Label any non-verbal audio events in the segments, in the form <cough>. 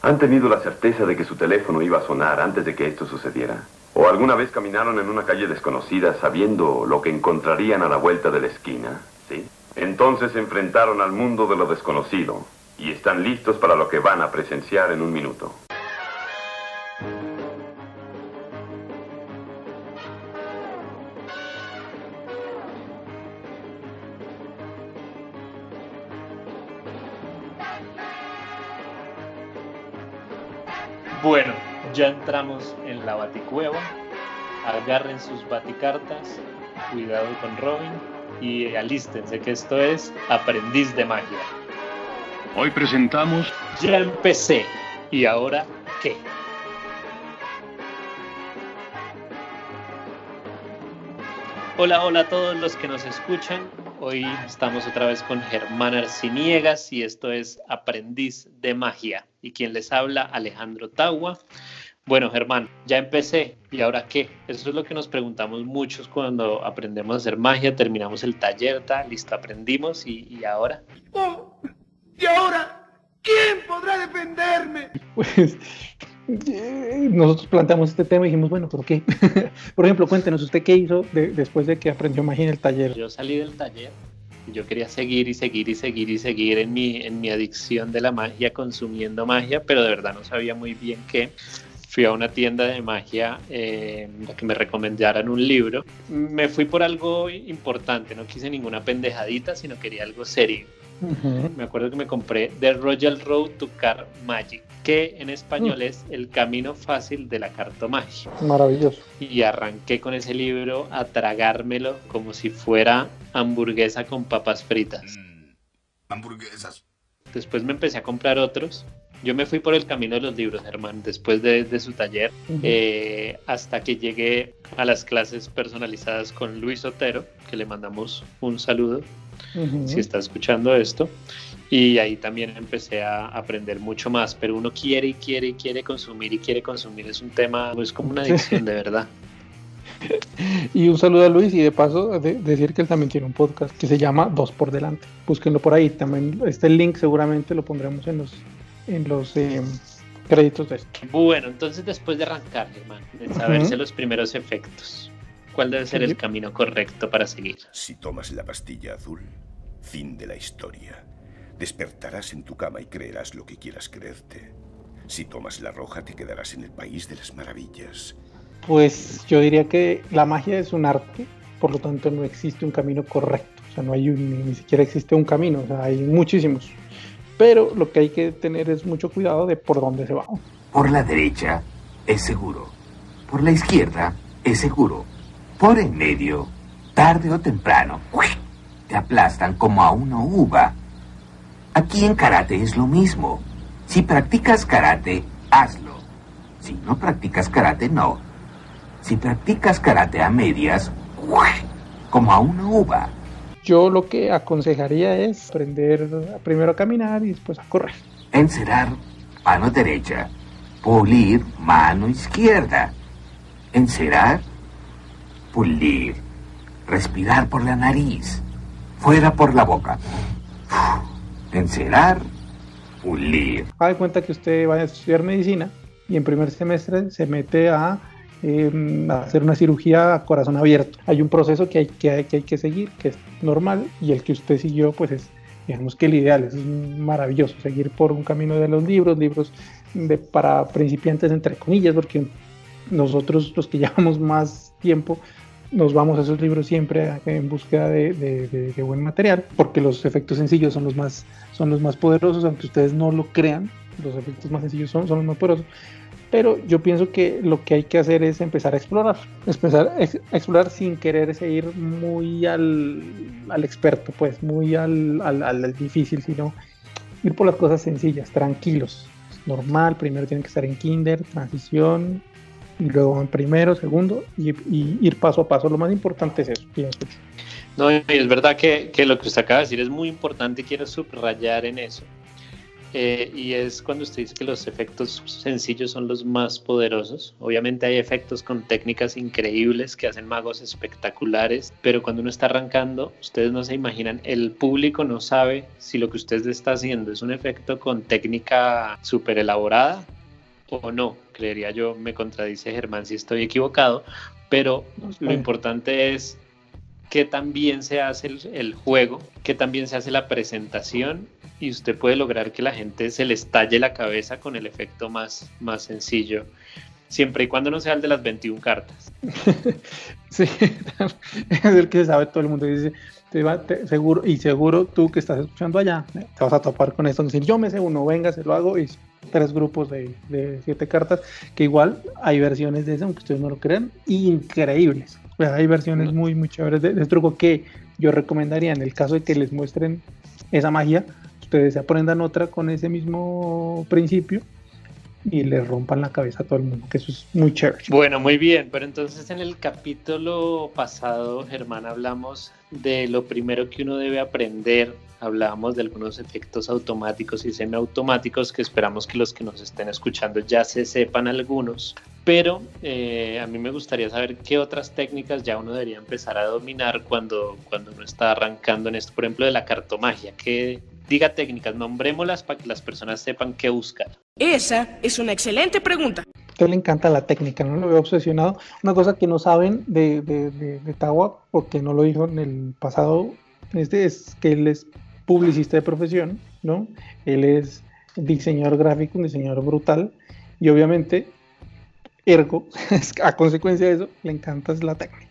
¿Han tenido la certeza de que su teléfono iba a sonar antes de que esto sucediera? ¿O alguna vez caminaron en una calle desconocida sabiendo lo que encontrarían a la vuelta de la esquina? ¿Sí? Entonces se enfrentaron al mundo de lo desconocido y están listos para lo que van a presenciar en un minuto. Bueno, ya entramos en la baticueva. Agarren sus baticartas, cuidado con Robin y alístense que esto es Aprendiz de Magia. Hoy presentamos... Ya empecé. ¿Y ahora qué? Hola, hola a todos los que nos escuchan. Hoy estamos otra vez con Germán Arciniegas y esto es Aprendiz de Magia. Y quien les habla, Alejandro Tagua. Bueno, Germán, ya empecé. ¿Y ahora qué? Eso es lo que nos preguntamos muchos cuando aprendemos a hacer magia, terminamos el taller, tal, listo, aprendimos y, ahora. Oh, ¿Y ahora? ¿Quién podrá defenderme? Pues nosotros planteamos este tema y dijimos, bueno, ¿por qué? <laughs> Por ejemplo, cuéntenos, ¿usted qué hizo después de que aprendió magia en el taller? Yo salí del taller yo quería seguir y seguir y seguir y seguir en mi, en mi adicción de la magia, consumiendo magia, pero de verdad no sabía muy bien qué fui a una tienda de magia eh, que me recomendaran un libro. Me fui por algo importante, no quise ninguna pendejadita, sino quería algo serio. Me acuerdo que me compré The Royal Road to Car Magic, que en español es El camino fácil de la cartomagia. Maravilloso. Y arranqué con ese libro a tragármelo como si fuera hamburguesa con papas fritas. Mm, hamburguesas. Después me empecé a comprar otros yo me fui por el camino de los libros, hermano, después de, su taller, eh, hasta que llegué a las clases personalizadas con Luis Otero, que le mandamos un saludo, si está escuchando esto. Y ahí también empecé a aprender mucho más, pero uno quiere y quiere y quiere consumir y quiere consumir. Es un tema, es como una adicción de verdad. <laughs> Y un saludo a Luis y de paso decir que él también tiene un podcast que se llama Dos por Delante. Búsquenlo por ahí. También este link seguramente lo pondremos en los en los eh, créditos de esto. Bueno, entonces después de arrancar, hermano, de saberse los primeros efectos, ¿cuál debe ser el camino correcto para seguir? Si tomas la pastilla azul, fin de la historia. Despertarás en tu cama y creerás lo que quieras creerte. Si tomas la roja, te quedarás en el país de las maravillas. Pues yo diría que la magia es un arte, por lo tanto no existe un camino correcto. O sea, no hay ni siquiera existe un camino, o sea, hay muchísimos pero lo que hay que tener es mucho cuidado de por dónde se va. Por la derecha es seguro, por la izquierda es seguro, por en medio, tarde o temprano, te aplastan como a una uva. Aquí en karate es lo mismo. Si practicas karate, hazlo. Si no practicas karate, no. Si practicas karate a medias, como a una uva. Yo lo que aconsejaría es aprender primero a caminar y después a correr. Encerar, mano derecha. Pulir, mano izquierda. Encerar, pulir. Respirar por la nariz. Fuera por la boca. Encerar, pulir. Haga cuenta que usted va a estudiar medicina y en primer semestre se mete a Em, hacer una cirugía a corazón abierto. Hay un proceso que hay que, que seguir, que es normal, y el que usted siguió, pues es, digamos que el ideal, es maravilloso, seguir por un camino de los libros, libros para principiantes, entre comillas, porque nosotros los que <laughs> llevamos más tiempo, nos vamos a esos libros siempre en búsqueda de, buen material, porque los efectos sencillos son los más, son los más poderosos, aunque ustedes no lo crean, los efectos más sencillos son, los más poderosos. Pero yo pienso que lo que hay que hacer es empezar a explorar, empezar a explorar sin querer seguir muy al, al experto, pues muy al, al, al, difícil, sino ir por las cosas sencillas, tranquilos, normal, primero tienen que estar en kinder, transición, y luego en primero, segundo, y, ir paso a paso, lo más importante es eso, pienso. No, y es verdad que, que lo que usted acaba de decir es muy importante y quiero subrayar en eso. Eh, y es cuando usted dice que los efectos sencillos son los más poderosos. Obviamente hay efectos con técnicas increíbles que hacen magos espectaculares, pero cuando uno está arrancando, ustedes no se imaginan, el público no sabe si lo que usted está haciendo es un efecto con técnica súper elaborada o no. Creería yo, me contradice Germán si estoy equivocado, pero lo importante es que también se hace el, el, juego, que también se hace la presentación y usted puede lograr que la gente se le estalle la cabeza con el efecto más, más sencillo, siempre y cuando no sea el de las 21 cartas. <laughs> sí, es el que sabe todo el mundo. Dice, te va, te, seguro, y seguro tú que estás escuchando allá, te vas a topar con esto. Decir, yo me sé uno, venga, se lo hago y tres grupos de, de siete cartas, que igual hay versiones de eso, aunque ustedes no lo crean, increíbles. O sea, hay versiones muy, muy chéveres de, de truco que yo recomendaría en el caso de que les muestren esa magia, ustedes aprendan otra con ese mismo principio y le rompan la cabeza a todo el mundo, que eso es muy chévere. Bueno, muy bien, pero entonces en el capítulo pasado, Germán, hablamos de lo primero que uno debe aprender, hablábamos de algunos efectos automáticos y semiautomáticos que esperamos que los que nos estén escuchando ya se sepan algunos, pero eh, a mí me gustaría saber qué otras técnicas ya uno debería empezar a dominar cuando, cuando uno está arrancando en esto, por ejemplo, de la cartomagia, ¿qué, Diga técnicas, nombrémoslas para que las personas sepan qué buscar. Esa es una excelente pregunta. A usted le encanta la técnica, ¿no? Lo veo obsesionado. Una cosa que no saben de, de, de, de Tawa, porque no lo dijo en el pasado, este es que él es publicista de profesión, ¿no? Él es diseñador gráfico, un diseñador brutal, y obviamente, ergo, <laughs> a consecuencia de eso, le encanta la técnica.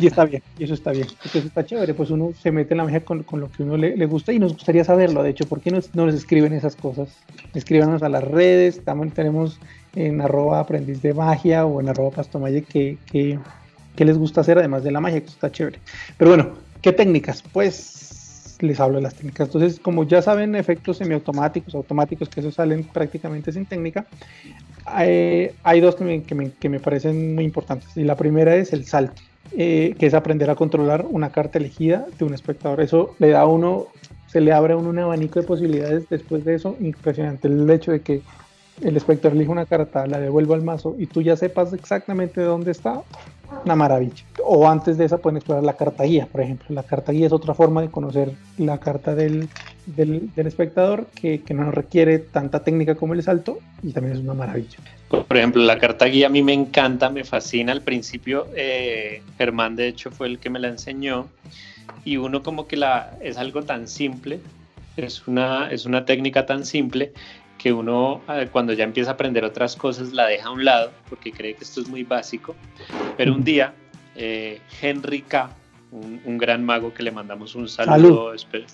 Y está bien, y eso está bien, eso está chévere, pues uno se mete en la magia con, con lo que uno le, le, gusta y nos gustaría saberlo, de hecho, ¿por qué no, no les escriben esas cosas? Escríbanos a las redes, también tenemos en arroba aprendiz de magia o en arroba pastomalle que, que, que les gusta hacer además de la magia, que está chévere. Pero bueno, ¿qué técnicas? Pues les hablo de las técnicas. Entonces, como ya saben, efectos semiautomáticos, automáticos, que eso salen prácticamente sin técnica, hay, hay dos que me, que, me, que me, parecen muy importantes. Y la primera es el salto, eh, que es aprender a controlar una carta elegida de un espectador. Eso le da a uno, se le abre a uno un abanico de posibilidades después de eso, impresionante. El hecho de que el espectador elige una carta, la devuelva al mazo y tú ya sepas exactamente dónde está, una maravilla. O antes de esa pueden explorar la carta guía, por ejemplo. La carta guía es otra forma de conocer la carta del, del, del espectador que, que, no requiere tanta técnica como el salto y también es una maravilla. Por ejemplo, la carta guía a mí me encanta, me fascina. Al principio, eh, Germán de hecho fue el que me la enseñó y uno como que la es algo tan simple, es una, es una técnica tan simple que uno cuando ya empieza a aprender otras cosas la deja a un lado porque cree que esto es muy básico. Pero un día, eh, Henry K., un, un, gran mago que le mandamos un saludo, Salud.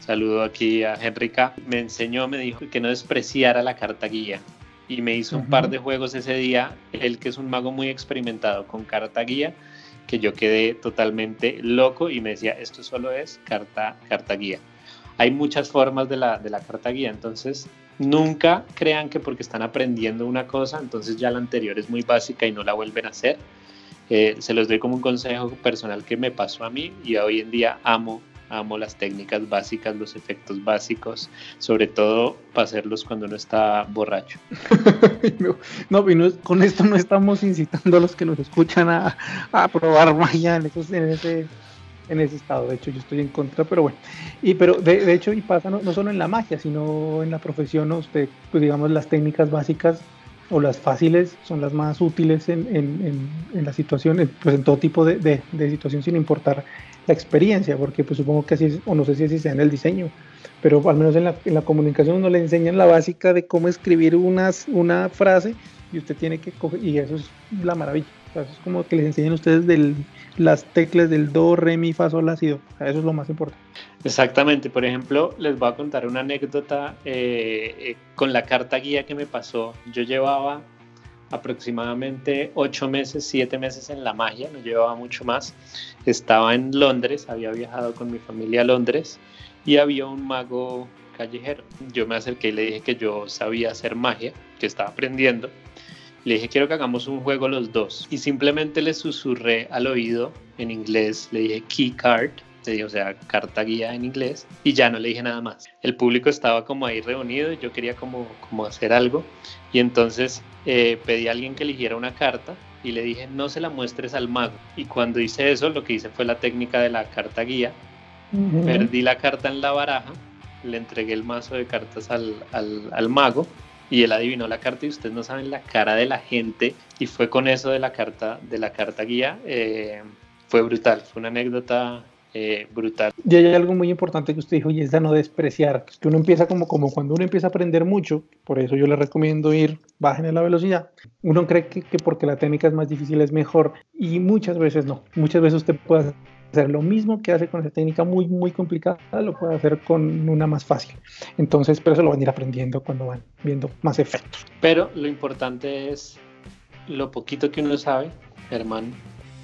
saludo aquí a Henry K., me enseñó, me dijo que no despreciara la carta guía. Y me hizo uh -huh. un par de juegos ese día, él que es un mago muy experimentado con carta guía, que yo quedé totalmente loco y me decía, esto solo es carta, carta guía. Hay muchas formas de la, de la carta guía, entonces Nunca crean que porque están aprendiendo una cosa, entonces ya la anterior es muy básica y no la vuelven a hacer. Eh, se los doy como un consejo personal que me pasó a mí y hoy en día amo, amo las técnicas básicas, los efectos básicos, sobre todo para hacerlos cuando uno está borracho. <laughs> no, con esto no estamos incitando a los que nos escuchan a, a probar magia en, esos, en ese en ese estado. De hecho, yo estoy en contra, pero bueno. Y pero de, de hecho, y pasa no, no, solo en la magia, sino en la profesión, ¿no? usted, pues digamos, las técnicas básicas o las fáciles son las más útiles en, en, en, en la situación, pues en todo tipo de, de, de, situación, sin importar la experiencia, porque pues supongo que así es, o no sé si así sea en el diseño, pero al menos en la, la comunicación uno le enseñan la básica de cómo escribir unas, una frase y usted tiene que coger, y eso es la maravilla. Sea, es como que les enseñan ustedes del, las teclas del do, re, mi, fa, sol, la, si, do. O sea, eso es lo más importante. Exactamente. Por ejemplo, les voy a contar una anécdota eh, eh, con la carta guía que me pasó. Yo llevaba aproximadamente ocho meses, siete meses en la magia, no llevaba mucho más. Estaba en Londres, había viajado con mi familia a Londres y había un mago callejero. Yo me acerqué y le dije que yo sabía hacer magia, que estaba aprendiendo. Le dije, quiero que hagamos un juego los dos. Y simplemente le susurré al oído en inglés, le dije key card. o sea, carta guía en inglés, y ya no le dije nada más. El público estaba como ahí reunido y yo quería como, como hacer algo, y entonces eh, pedí a alguien que eligiera una carta y le dije, no se la muestres al mago. Y cuando hice eso, lo que hice fue la técnica de la carta guía. Perdí la carta en la baraja, le entregué el mazo de cartas al, al, al mago y él adivinó la carta y ustedes no saben la cara de la gente y fue con eso de la carta de la carta guía eh, fue brutal fue una anécdota eh, brutal. Y hay algo muy importante que usted dijo y es no despreciar. Que uno empieza como como cuando uno empieza a aprender mucho por eso yo le recomiendo ir bajen la velocidad. Uno cree que, que porque la técnica es más difícil es mejor y muchas veces no. Muchas veces usted puede hacer lo mismo que hace con esa técnica muy, muy complicada, lo puede hacer con una más fácil. Entonces, pero eso lo van a ir aprendiendo cuando van viendo más efectos. Pero lo importante es lo poquito que uno sabe, hermano,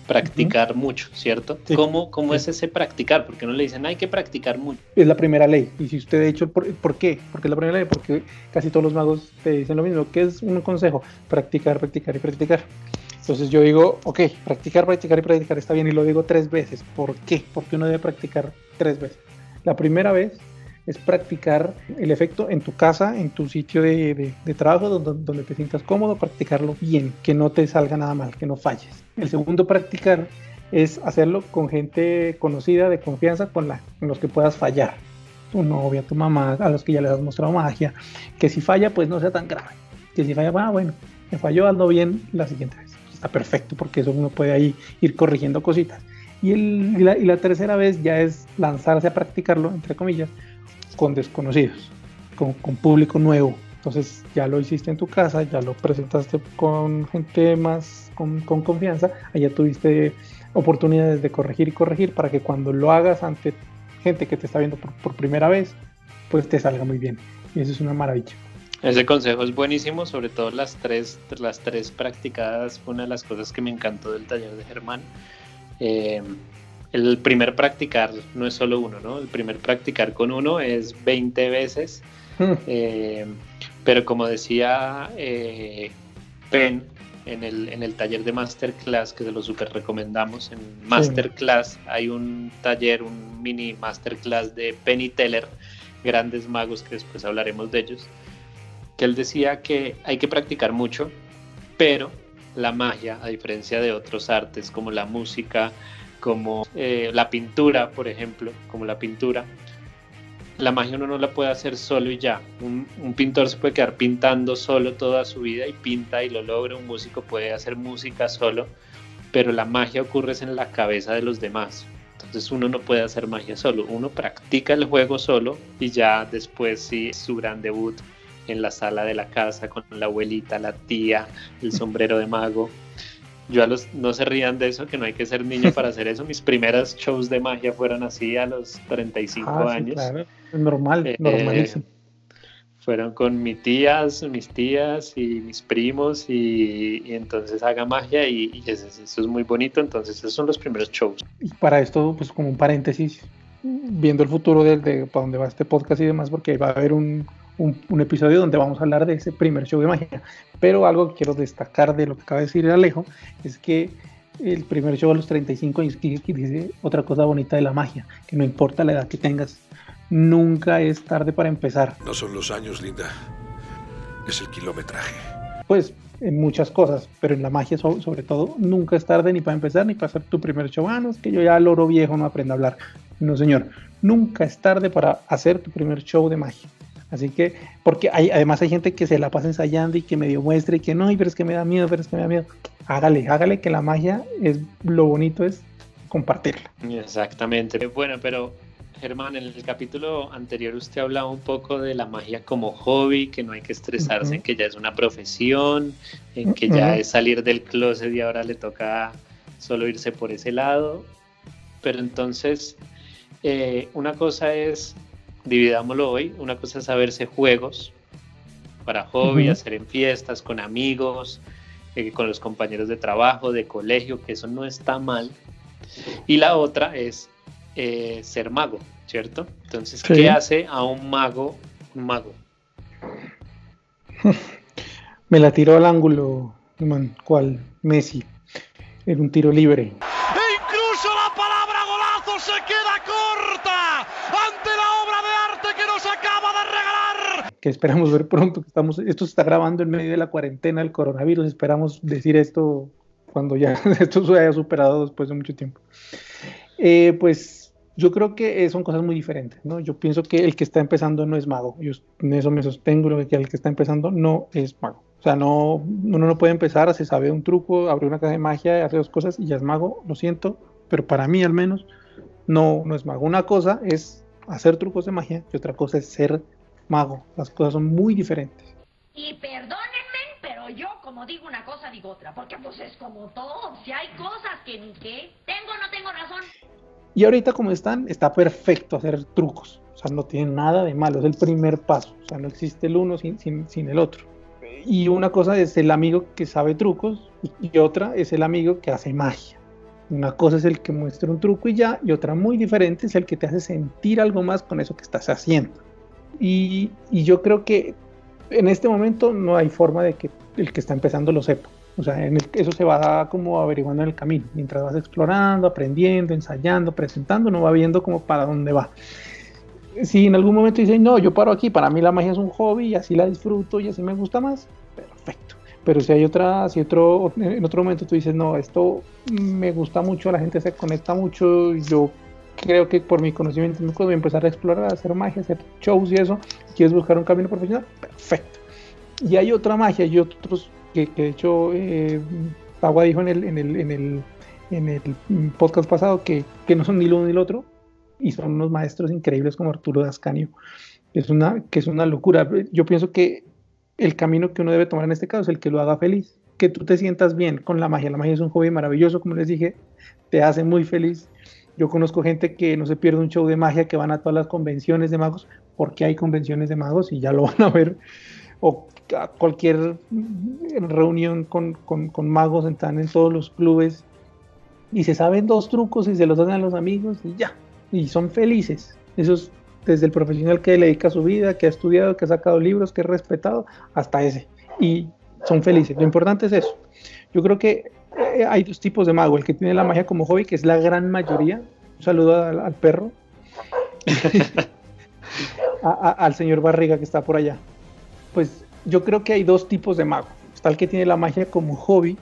practicar mucho, ¿cierto? Sí. ¿Cómo, cómo sí. es ese practicar? Porque no le dicen, hay que practicar mucho. Es la primera ley. Y si usted, de hecho, ¿por, ¿por qué? Porque es la primera ley, porque casi todos los magos te dicen lo mismo. ¿Qué es un consejo? Practicar, practicar y practicar. Entonces yo digo, ok, practicar, practicar y practicar está bien y lo digo tres veces. ¿Por qué? Porque uno debe practicar tres veces. La primera vez es practicar el efecto en tu casa, en tu sitio de, trabajo, donde, donde, te sientas cómodo, practicarlo bien, que no te salga nada mal, que no falles. El segundo practicar es hacerlo con gente conocida, de confianza, con, la, con los que puedas fallar. Tu novia, tu mamá, a los que ya les has mostrado magia. Que si falla, pues no sea tan grave. Que si falla, ah, bueno, me falló, hazlo bien la siguiente vez está perfecto porque eso uno puede ahí ir corrigiendo cositas. Y, el, y, la, y, la, tercera vez ya es lanzarse a practicarlo, entre comillas, con desconocidos, con, con, público nuevo. Entonces ya lo hiciste en tu casa, ya lo presentaste con gente más con, con confianza, allá tuviste oportunidades de corregir y corregir para que cuando lo hagas ante gente que te está viendo por, por primera vez, pues te salga muy bien. Y eso es una maravilla. Ese consejo es buenísimo, sobre todo las tres, las tres practicadas fue una de las cosas que me encantó del taller de Germán. Eh, el primer practicar no es solo uno, ¿no? El primer practicar con uno es 20 veces, mm. eh, pero como decía eh, Penn en el, en el taller de Masterclass, que se lo super recomendamos, en Masterclass sí. hay un taller, un mini Masterclass de Penny Teller, grandes magos, que después hablaremos de ellos él decía que hay que practicar mucho, pero la magia, a diferencia de otros artes como la música, como eh, la pintura, por ejemplo, como la pintura, la magia uno no la puede hacer solo y ya. Un, pintor se puede quedar pintando solo toda su vida y pinta y lo logra. Un músico puede hacer música solo, pero la magia ocurre en la cabeza de los demás. Entonces uno no puede hacer magia solo. Uno practica el juego solo y ya después sí su gran debut en la sala de la casa con la abuelita, la tía, el sombrero de mago. Yo a los, no se rían de eso, que no hay que ser niño para hacer eso. Mis primeras shows de magia fueron así a los 35 ah, años. Sí, claro. Normal, eh, normalísimo. Fueron con mis tías, mis tías y mis primos y, y entonces haga magia y, y eso, eso, es muy bonito. Entonces esos son los primeros shows. Y para esto, pues como un paréntesis, viendo el futuro de, de para dónde va este podcast y demás, porque va a haber un, un, un, episodio donde vamos a hablar de ese primer show de magia. Pero algo que quiero destacar de lo que acaba de decir Alejo es que el primer show a los 35 años que dice otra cosa bonita de la magia, que no importa la edad que tengas, nunca es tarde para empezar. No son los años, linda, es el kilometraje. Pues en muchas cosas, pero en la magia sobre todo, nunca es tarde ni para empezar ni para hacer tu primer show. Ah, no, es que yo ya loro viejo no aprendo a hablar. No, señor, nunca es tarde para hacer tu primer show de magia. Así que, porque hay, además hay gente que se la pasa ensayando y que medio muestra y que no, pero es que me da miedo, pero es que me da miedo. Hágale, hágale que la magia es lo bonito es compartirla. Exactamente. Bueno, pero Germán, en el capítulo anterior usted hablaba un poco de la magia como hobby, que no hay que estresarse, uh -huh. en que ya es una profesión, en que uh -huh. ya es salir del closet y ahora le toca solo irse por ese lado. Pero entonces, eh, una cosa es dividámoslo hoy. Una cosa es saberse juegos para hobby, uh -huh. hacer en fiestas, con amigos, eh, con los compañeros de trabajo, de colegio, que eso no está mal. Y la otra es eh, ser mago, ¿cierto? Entonces, sí. ¿qué hace a un mago un mago? <laughs> Me la tiró al ángulo, man, ¿cuál? Messi, en un tiro libre. Que esperamos ver pronto, que estamos, esto se está grabando en medio de la cuarentena del coronavirus, esperamos decir esto cuando ya <laughs> esto se haya superado después de mucho tiempo. Eh, pues yo creo que son cosas muy diferentes, ¿no? Yo pienso que el que está empezando no es mago, yo en eso me sostengo, que el que está empezando no es mago. O sea, no, uno no puede empezar, se sabe un truco, abre una caja de magia, hace dos cosas y ya es mago, lo siento, pero para mí al menos no, no es mago. Una cosa es hacer trucos de magia y otra cosa es ser mago. Las cosas son muy diferentes. Y perdónenme, pero yo como digo una cosa digo otra, porque pues es como todo, si hay cosas que ni qué, tengo o no tengo razón. Y ahorita como están, está perfecto hacer trucos. O sea, no tiene nada de malo, es el primer paso. O sea, no existe el uno sin, sin, sin el otro. Y una cosa es el amigo que sabe trucos y otra es el amigo que hace magia. Una cosa es el que muestra un truco y ya, y otra muy diferente es el que te hace sentir algo más con eso que estás haciendo. Y, y yo creo que en este momento no hay forma de que el que está empezando lo sepa. O sea, en el, eso se va como averiguando en el camino. Mientras vas explorando, aprendiendo, ensayando, presentando, no va viendo como para dónde va. Si en algún momento dices, no, yo paro aquí, para mí la magia es un hobby y así la disfruto y así me gusta más, perfecto. Pero si hay otra, si otro, en otro momento tú dices, no, esto me gusta mucho, la gente se conecta mucho, yo creo que por mi conocimiento voy a empezar a explorar, a hacer magia, a hacer shows y eso, quieres buscar un camino profesional, perfecto. Y hay otra magia y otros que, que de hecho eh, Agua dijo en el, en el, en el, en el podcast pasado que, que, no son ni lo uno ni lo otro y son unos maestros increíbles como Arturo Dascanio. Es una, que es una locura. Yo pienso que el camino que uno debe tomar en este caso es el que lo haga feliz, que tú te sientas bien con la magia. La magia es un hobby maravilloso, como les dije, te hace muy feliz. Yo conozco gente que no se pierde un show de magia, que van a todas las convenciones de magos, porque hay convenciones de magos y ya lo <laughs> van a ver, o cualquier reunión con, magos, están en todos los clubes y se saben dos trucos y se los hacen a los amigos y ya, y son felices. Eso es desde el profesional que le dedica su vida, que ha estudiado, que ha sacado libros, que es respetado, hasta ese. Y son felices. Lo importante es eso. Yo creo que eh, hay dos tipos de mago. El que tiene la magia como hobby, que es la gran mayoría. Un saludo al, perro. <laughs> al señor Barriga que está por allá. Pues yo creo que hay dos tipos de mago. Está el que tiene la magia como hobby,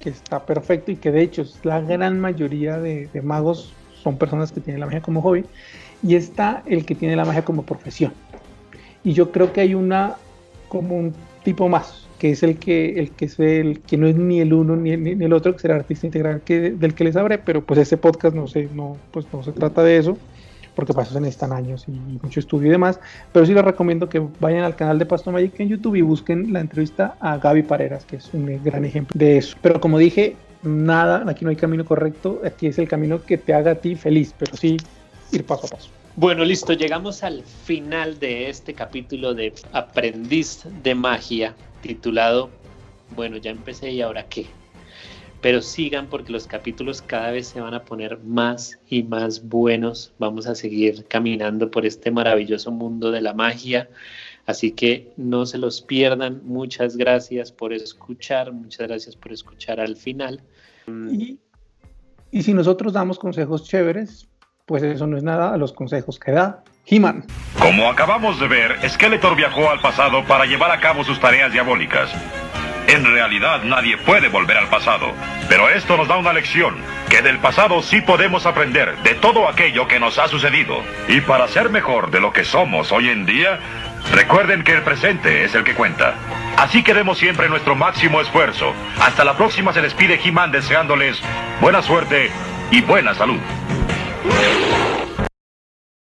que está perfecto y que de hecho es la gran mayoría de, de magos son personas que tienen la magia como hobby. Y está el que tiene la magia como profesión. Y yo creo que hay una como un tipo más, que es el que, el que es el que no es ni el uno ni el, ni el otro, que será artista integral que, del que les abre, pero pues ese podcast no sé, no, pues no se trata de eso, porque para eso se necesitan años y mucho estudio y demás, pero sí les recomiendo que vayan al canal de Pasto Magic en YouTube y busquen la entrevista a Gaby Pareras, que es un gran ejemplo de eso. Pero como dije, nada, aquí no hay camino correcto, aquí es el camino que te haga a ti feliz, pero sí ir paso a paso. Bueno, listo, llegamos al final de este capítulo de Aprendiz de Magia, titulado, bueno, ya empecé y ahora qué. Pero sigan porque los capítulos cada vez se van a poner más y más buenos. Vamos a seguir caminando por este maravilloso mundo de la magia. Así que no se los pierdan. Muchas gracias por escuchar. Muchas gracias por escuchar al final. Y, y si nosotros damos consejos chéveres, pues eso no es nada a los consejos que da He-Man. Como acabamos de ver, Skeletor viajó al pasado para llevar a cabo sus tareas diabólicas. En realidad nadie puede volver al pasado, pero esto nos da una lección, que del pasado sí podemos aprender de todo aquello que nos ha sucedido. Y para ser mejor de lo que somos hoy en día, recuerden que el presente es el que cuenta. Así que demos siempre nuestro máximo esfuerzo. Hasta la próxima se despide He-Man deseándoles buena suerte y buena salud.